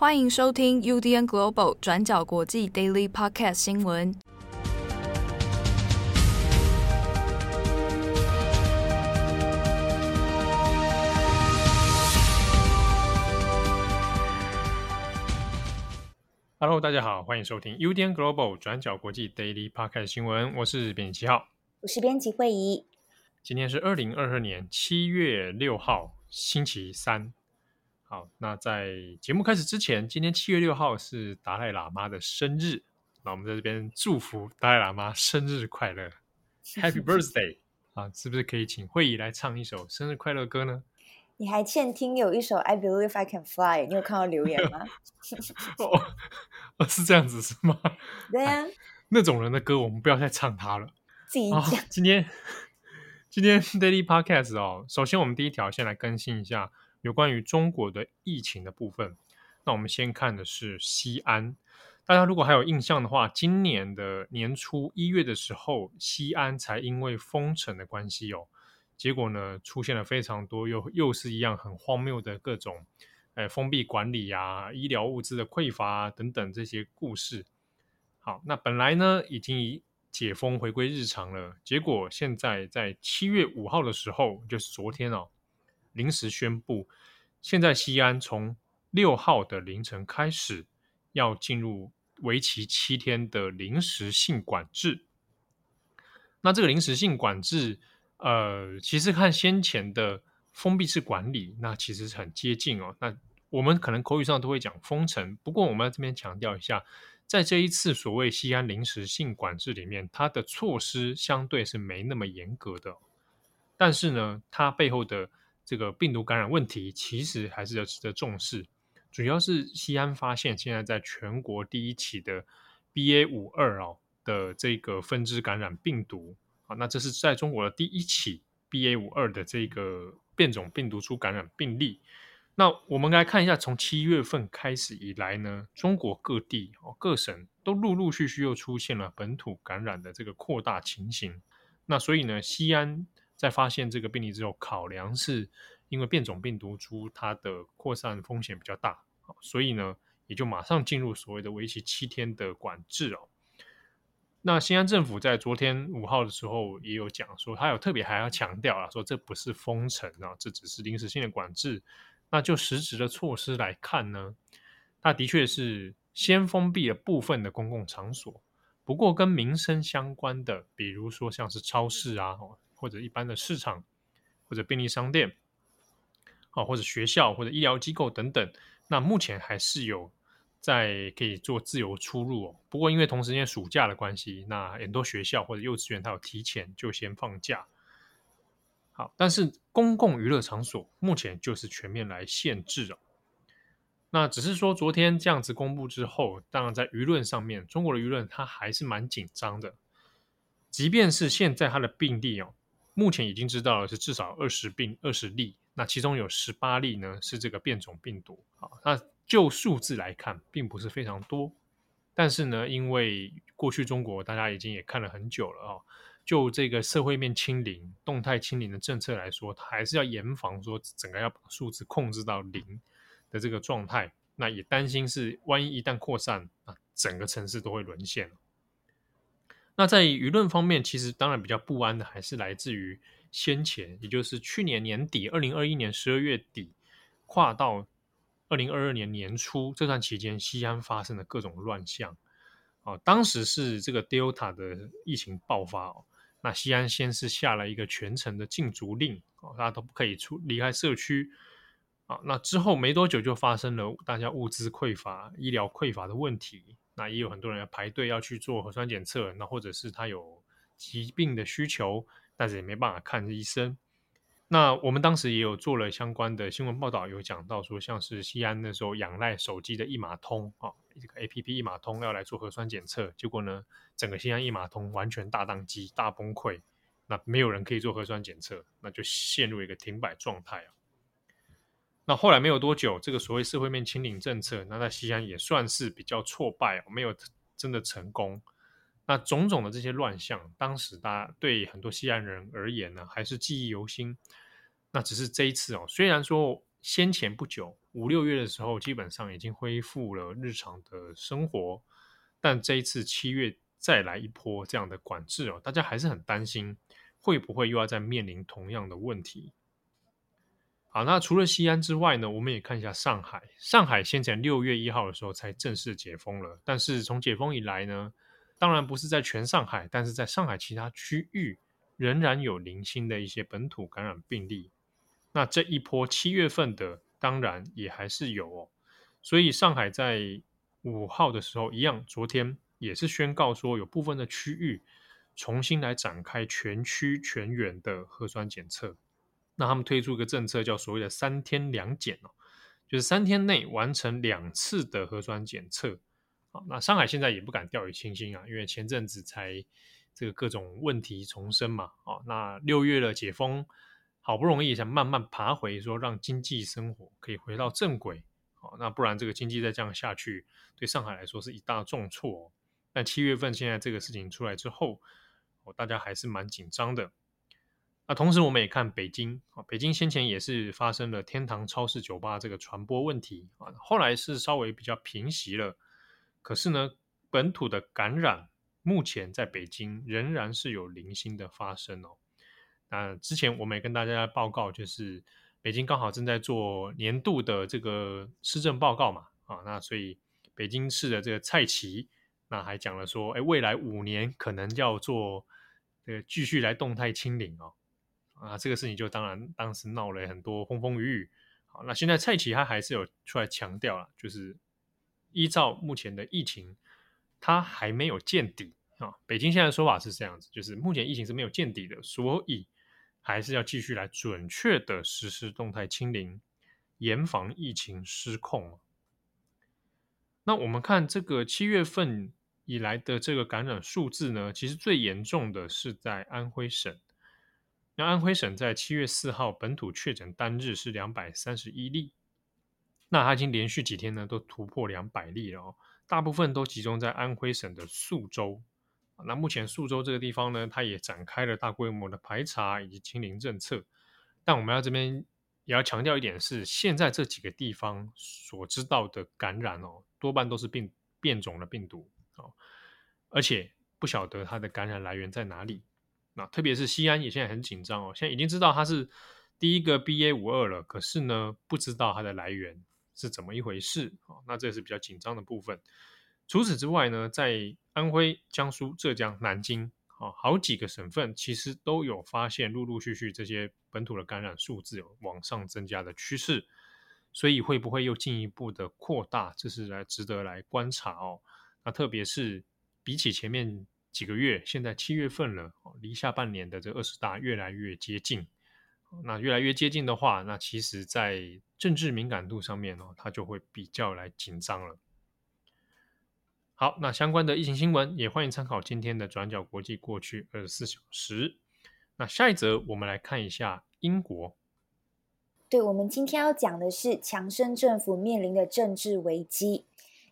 欢迎收听 UDN Global 转角国际 Daily Podcast 新闻。Hello，大家好，欢迎收听 UDN Global 转角国际 Daily Podcast 新闻。我是编辑七号，我是编辑惠仪。今天是二零二二年七月六号，星期三。好，那在节目开始之前，今天七月六号是达赖喇嘛的生日，那我们在这边祝福达赖喇嘛生日快乐，Happy Birthday！啊，是不是可以请慧仪来唱一首生日快乐歌呢？你还欠听有一首 I Believe I Can Fly，你有看到留言吗？哦，是这样子是吗？对呀、啊，那种人的歌我们不要再唱他了。自己讲。今天 今天 Daily Podcast 哦，首先我们第一条先来更新一下。有关于中国的疫情的部分，那我们先看的是西安。大家如果还有印象的话，今年的年初一月的时候，西安才因为封城的关系哦，结果呢出现了非常多又又是一样很荒谬的各种，呃，封闭管理啊、医疗物资的匮乏等等这些故事。好，那本来呢已经解封回归日常了，结果现在在七月五号的时候，就是昨天哦。临时宣布，现在西安从六号的凌晨开始，要进入为期七天的临时性管制。那这个临时性管制，呃，其实看先前的封闭式管理，那其实是很接近哦。那我们可能口语上都会讲封城，不过我们要这边强调一下，在这一次所谓西安临时性管制里面，它的措施相对是没那么严格的，但是呢，它背后的这个病毒感染问题其实还是要值得重视，主要是西安发现现在在全国第一起的 BA 五二哦的这个分支感染病毒啊，那这是在中国的第一起 BA 五二的这个变种病毒株感染病例。那我们来看一下，从七月份开始以来呢，中国各地哦各省都陆陆续续又出现了本土感染的这个扩大情形。那所以呢，西安。在发现这个病例之后，考量是因为变种病毒株它的扩散风险比较大，所以呢，也就马上进入所谓的为期七天的管制哦。那西安政府在昨天五号的时候也有讲说，他有特别还要强调啊，说这不是封城啊，这只是临时性的管制。那就实质的措施来看呢，它的确是先封闭了部分的公共场所，不过跟民生相关的，比如说像是超市啊。或者一般的市场，或者便利商店，啊，或者学校或者医疗机构等等，那目前还是有在可以做自由出入哦。不过因为同时间暑假的关系，那很多学校或者幼稚园它有提前就先放假。好，但是公共娱乐场所目前就是全面来限制了。那只是说昨天这样子公布之后，当然在舆论上面，中国的舆论它还是蛮紧张的，即便是现在它的病例哦。目前已经知道了是至少二十病二十例，那其中有十八例呢是这个变种病毒。好，那就数字来看，并不是非常多，但是呢，因为过去中国大家已经也看了很久了哦，就这个社会面清零、动态清零的政策来说，它还是要严防说整个要把数字控制到零的这个状态。那也担心是万一一旦扩散，啊，整个城市都会沦陷。那在舆论方面，其实当然比较不安的还是来自于先前，也就是去年年底，二零二一年十二月底，跨到二零二二年年初这段期间，西安发生的各种乱象。哦，当时是这个 Delta 的疫情爆发哦，那西安先是下了一个全城的禁足令，哦，大家都不可以出离开社区。啊，那之后没多久就发生了大家物资匮乏、医疗匮乏的问题。那也有很多人要排队要去做核酸检测，那或者是他有疾病的需求，但是也没办法看医生。那我们当时也有做了相关的新闻报道，有讲到说，像是西安那时候仰赖手机的一码通啊，这个 APP 一码通要来做核酸检测，结果呢，整个西安一码通完全大宕机、大崩溃，那没有人可以做核酸检测，那就陷入一个停摆状态啊。那后来没有多久，这个所谓社会面清零政策，那在西安也算是比较挫败，没有真的成功。那种种的这些乱象，当时大家对很多西安人而言呢，还是记忆犹新。那只是这一次哦，虽然说先前不久五六月的时候，基本上已经恢复了日常的生活，但这一次七月再来一波这样的管制哦，大家还是很担心会不会又要再面临同样的问题。好，那除了西安之外呢，我们也看一下上海。上海先前六月一号的时候才正式解封了，但是从解封以来呢，当然不是在全上海，但是在上海其他区域仍然有零星的一些本土感染病例。那这一波七月份的，当然也还是有哦。所以上海在五号的时候，一样，昨天也是宣告说，有部分的区域重新来展开全区全员的核酸检测。那他们推出一个政策，叫所谓的三天两检哦，就是三天内完成两次的核酸检测。好，那上海现在也不敢掉以轻心啊，因为前阵子才这个各种问题重生嘛。哦，那六月了解封，好不容易想慢慢爬回，说让经济生活可以回到正轨。哦，那不然这个经济再这样下去，对上海来说是一大重挫哦。但七月份现在这个事情出来之后，哦，大家还是蛮紧张的。那同时，我们也看北京啊，北京先前也是发生了天堂超市酒吧这个传播问题啊，后来是稍微比较平息了。可是呢，本土的感染目前在北京仍然是有零星的发生哦。那之前我们也跟大家报告，就是北京刚好正在做年度的这个施政报告嘛，啊，那所以北京市的这个蔡奇那还讲了说，哎，未来五年可能要做这个继续来动态清零哦。啊，这个事情就当然当时闹了很多风风雨雨。好，那现在蔡奇他还是有出来强调了，就是依照目前的疫情，他还没有见底啊。北京现在的说法是这样子，就是目前疫情是没有见底的，所以还是要继续来准确的实施动态清零，严防疫情失控。那我们看这个七月份以来的这个感染数字呢，其实最严重的是在安徽省。那安徽省在七月四号本土确诊单日是两百三十一例，那它已经连续几天呢都突破两百例了哦，大部分都集中在安徽省的宿州。那目前宿州这个地方呢，它也展开了大规模的排查以及清零政策。但我们要这边也要强调一点是，现在这几个地方所知道的感染哦，多半都是病变种的病毒哦，而且不晓得它的感染来源在哪里。那特别是西安也现在很紧张哦，现在已经知道它是第一个 BA 五二了，可是呢，不知道它的来源是怎么一回事啊？那这是比较紧张的部分。除此之外呢，在安徽、江苏、浙江、南京啊，好几个省份其实都有发现陆陆续续这些本土的感染数字有往上增加的趋势，所以会不会又进一步的扩大？这是来值得来观察哦。那特别是比起前面。几个月，现在七月份了，离下半年的这二十大越来越接近。那越来越接近的话，那其实在政治敏感度上面哦，它就会比较来紧张了。好，那相关的疫情新闻也欢迎参考今天的转角国际过去二十四小时。那下一则，我们来看一下英国。对，我们今天要讲的是强生政府面临的政治危机。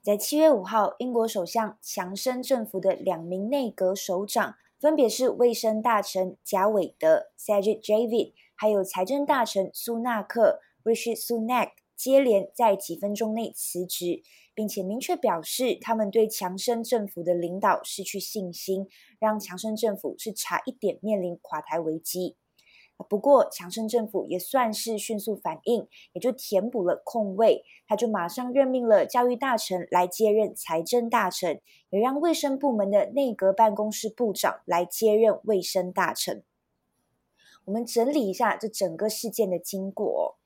在七月五号，英国首相强生政府的两名内阁首长，分别是卫生大臣贾伟德 （Sajid Javid） 还有财政大臣苏纳克 （Rishi Sunak），接连在几分钟内辞职，并且明确表示他们对强生政府的领导失去信心，让强生政府是差一点面临垮台危机。不过，强生政府也算是迅速反应，也就填补了空位。他就马上任命了教育大臣来接任财政大臣，也让卫生部门的内阁办公室部长来接任卫生大臣。我们整理一下这整个事件的经过。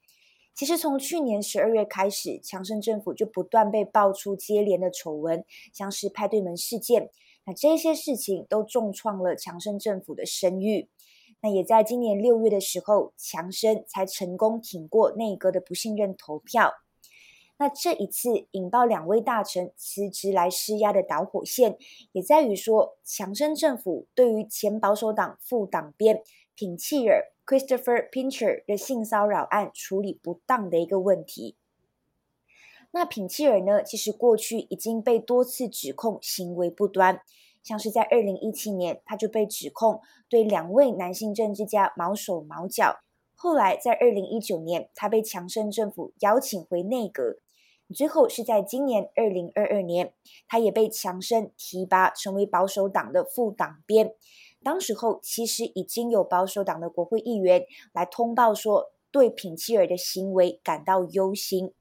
其实从去年十二月开始，强生政府就不断被爆出接连的丑闻，像是派对门事件，那这些事情都重创了强生政府的声誉。那也在今年六月的时候，强生才成功挺过内阁的不信任投票。那这一次引爆两位大臣辞职来施压的导火线，也在于说强生政府对于前保守党副党鞭品契尔 Christopher Pincher 的性骚扰案处理不当的一个问题。那品契尔呢，其实过去已经被多次指控行为不端。像是在二零一七年，他就被指控对两位男性政治家毛手毛脚，后来在二零一九年，他被强生政府邀请回内阁。最后是在今年二零二二年，他也被强生提拔成为保守党的副党鞭。当时候其实已经有保守党的国会议员来通报说，对品切尔的行为感到忧心。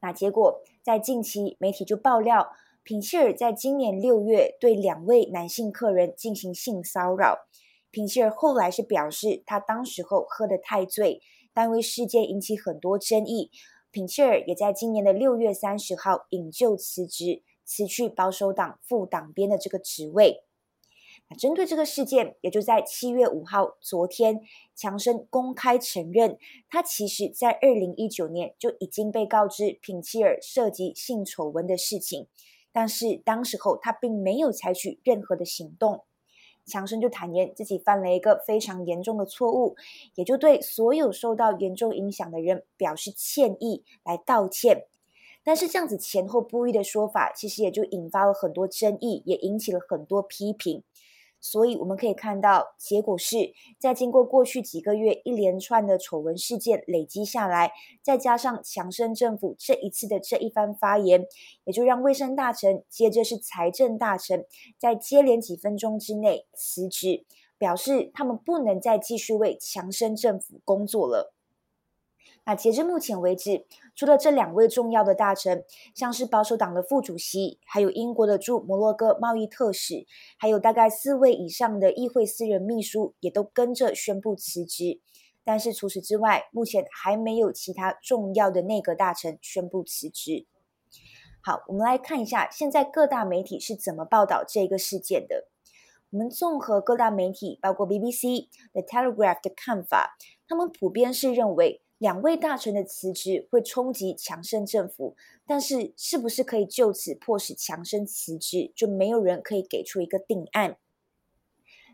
那结果在近期媒体就爆料。品切尔在今年六月对两位男性客人进行性骚扰。品切尔后来是表示，他当时候喝得太醉，但因为事件引起很多争议，品切尔也在今年的六月三十号引咎辞职，辞去保守党副党鞭的这个职位。那针对这个事件，也就在七月五号，昨天，强生公开承认，他其实在二零一九年就已经被告知品切尔涉及性丑闻的事情。但是当时候他并没有采取任何的行动，强生就坦言自己犯了一个非常严重的错误，也就对所有受到严重影响的人表示歉意来道歉。但是这样子前后不一的说法，其实也就引发了很多争议，也引起了很多批评。所以我们可以看到，结果是在经过过去几个月一连串的丑闻事件累积下来，再加上强生政府这一次的这一番发言，也就让卫生大臣，接着是财政大臣，在接连几分钟之内辞职，表示他们不能再继续为强生政府工作了。那截至目前为止，除了这两位重要的大臣，像是保守党的副主席，还有英国的驻摩洛哥贸易特使，还有大概四位以上的议会私人秘书，也都跟着宣布辞职。但是除此之外，目前还没有其他重要的内阁大臣宣布辞职。好，我们来看一下现在各大媒体是怎么报道这个事件的。我们综合各大媒体，包括 BBC、The Telegraph 的看法，他们普遍是认为。两位大臣的辞职会冲击强生政府，但是是不是可以就此迫使强生辞职，就没有人可以给出一个定案。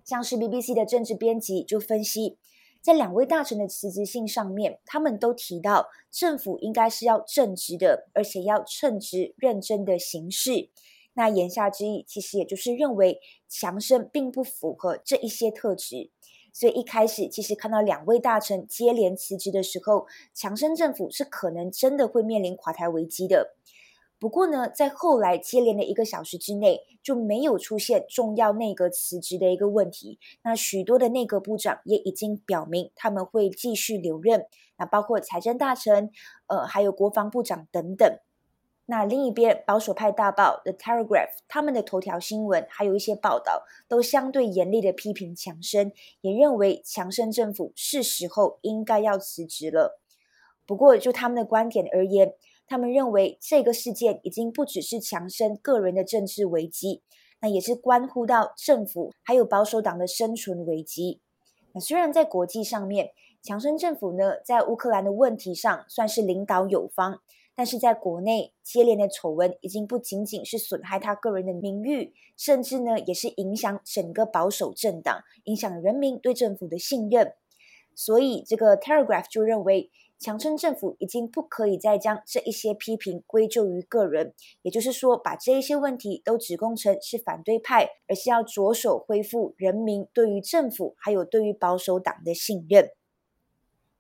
像是 BBC 的政治编辑就分析，在两位大臣的辞职信上面，他们都提到政府应该是要正直的，而且要称职认真的行事。那言下之意，其实也就是认为强生并不符合这一些特质。所以一开始，其实看到两位大臣接连辞职的时候，强生政府是可能真的会面临垮台危机的。不过呢，在后来接连的一个小时之内，就没有出现重要内阁辞职的一个问题。那许多的内阁部长也已经表明他们会继续留任，那包括财政大臣，呃，还有国防部长等等。那另一边，保守派大报《The Telegraph》他们的头条新闻还有一些报道，都相对严厉的批评强生，也认为强生政府是时候应该要辞职了。不过，就他们的观点而言，他们认为这个事件已经不只是强生个人的政治危机，那也是关乎到政府还有保守党的生存危机。那虽然在国际上面，强生政府呢，在乌克兰的问题上算是领导有方。但是在国内接连的丑闻已经不仅仅是损害他个人的名誉，甚至呢也是影响整个保守政党，影响人民对政府的信任。所以这个 Telegraph 就认为，强生政府已经不可以再将这一些批评归咎于个人，也就是说，把这一些问题都指控成是反对派，而是要着手恢复人民对于政府还有对于保守党的信任。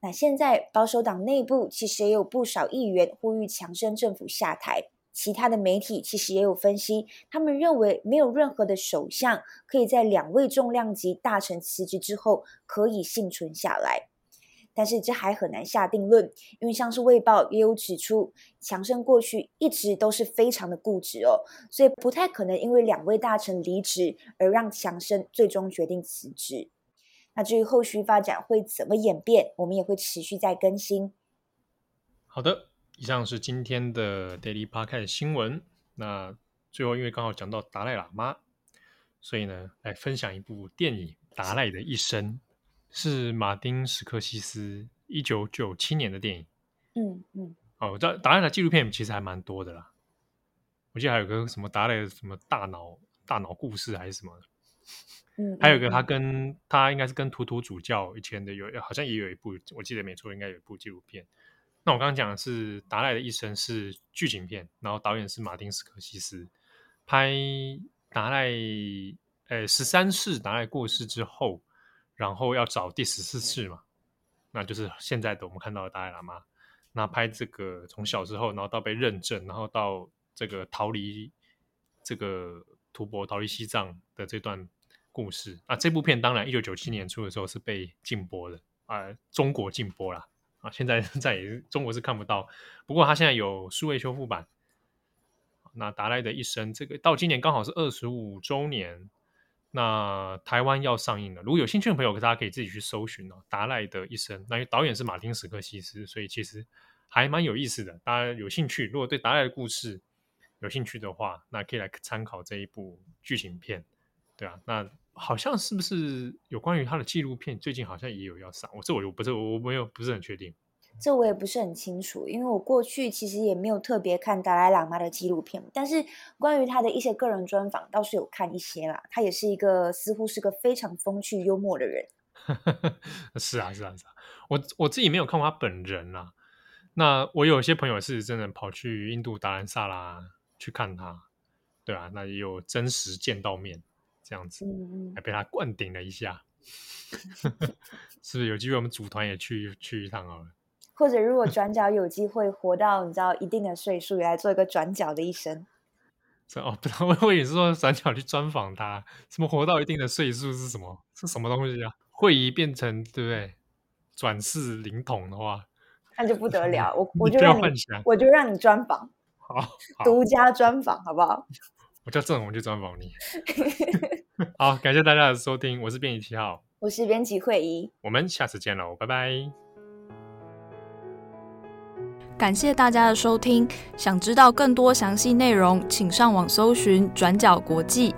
那现在保守党内部其实也有不少议员呼吁强生政府下台，其他的媒体其实也有分析，他们认为没有任何的首相可以在两位重量级大臣辞职之后可以幸存下来，但是这还很难下定论，因为像是《卫报》也有指出，强生过去一直都是非常的固执哦，所以不太可能因为两位大臣离职而让强生最终决定辞职。那至于后续发展会怎么演变，我们也会持续在更新。好的，以上是今天的 Daily Podcast 新闻。那最后，因为刚好讲到达赖喇嘛，所以呢，来分享一部电影《达赖的一生》，是马丁·史克西斯一九九七年的电影。嗯嗯。哦，这达赖的纪录片其实还蛮多的啦。我记得还有个什么达赖的什么大脑大脑故事还是什么。嗯，还有一个，他跟他应该是跟图图主教以前的有，好像也有一部，我记得没错，应该有一部纪录片。那我刚刚讲的是达赖的一生是剧情片，然后导演是马丁斯科西斯，拍达赖，呃，十三世达赖过世之后，然后要找第十四世嘛，那就是现在的我们看到的达赖喇嘛。那拍这个从小之后，然后到被认证，然后到这个逃离这个吐蕃、逃离西藏的这段故事。那这部片当然一九九七年出的时候是被禁播的啊、中国禁播啦。啊。现在 在中国是看不到，不过他现在有数位修复版。那达赖的一生，这个到今年刚好是二十五周年。那台湾要上映了，如果有兴趣的朋友，大家可以自己去搜寻哦。达赖的一生，那导演是马丁·史克西斯，所以其实还蛮有意思的。大家有兴趣，如果对达赖的故事有兴趣的话，那可以来参考这一部剧情片，对啊。那好像是不是有关于他的纪录片？最近好像也有要上，我这我就不是我没有不是很确定。这我也不是很清楚，因为我过去其实也没有特别看达赖喇嘛的纪录片，但是关于他的一些个人专访倒是有看一些啦。他也是一个似乎是个非常风趣幽默的人。是啊，是啊，是啊。我我自己没有看过他本人啦。那我有些朋友是真的跑去印度达兰萨拉去看他，对啊，那也有真实见到面这样子，嗯嗯，还被他灌顶了一下。是不是有机会我们组团也去去一趟好了？或者，如果转角有机会活到你知道一定的岁数，也来做一个转角的一生。这哦，不知道，我以为是说转角去专访他，什么活到一定的岁数是什么？是什么东西啊？会移变成对不对？转世灵童的话，那就不得了。我我就让你，我就让你专访，好，好，独家专访，好不好？我叫郑红，就专访你。好，感谢大家的收听，我是编辑七号，我是编辑惠仪，我们下次见喽，拜拜。感谢大家的收听，想知道更多详细内容，请上网搜寻“转角国际”。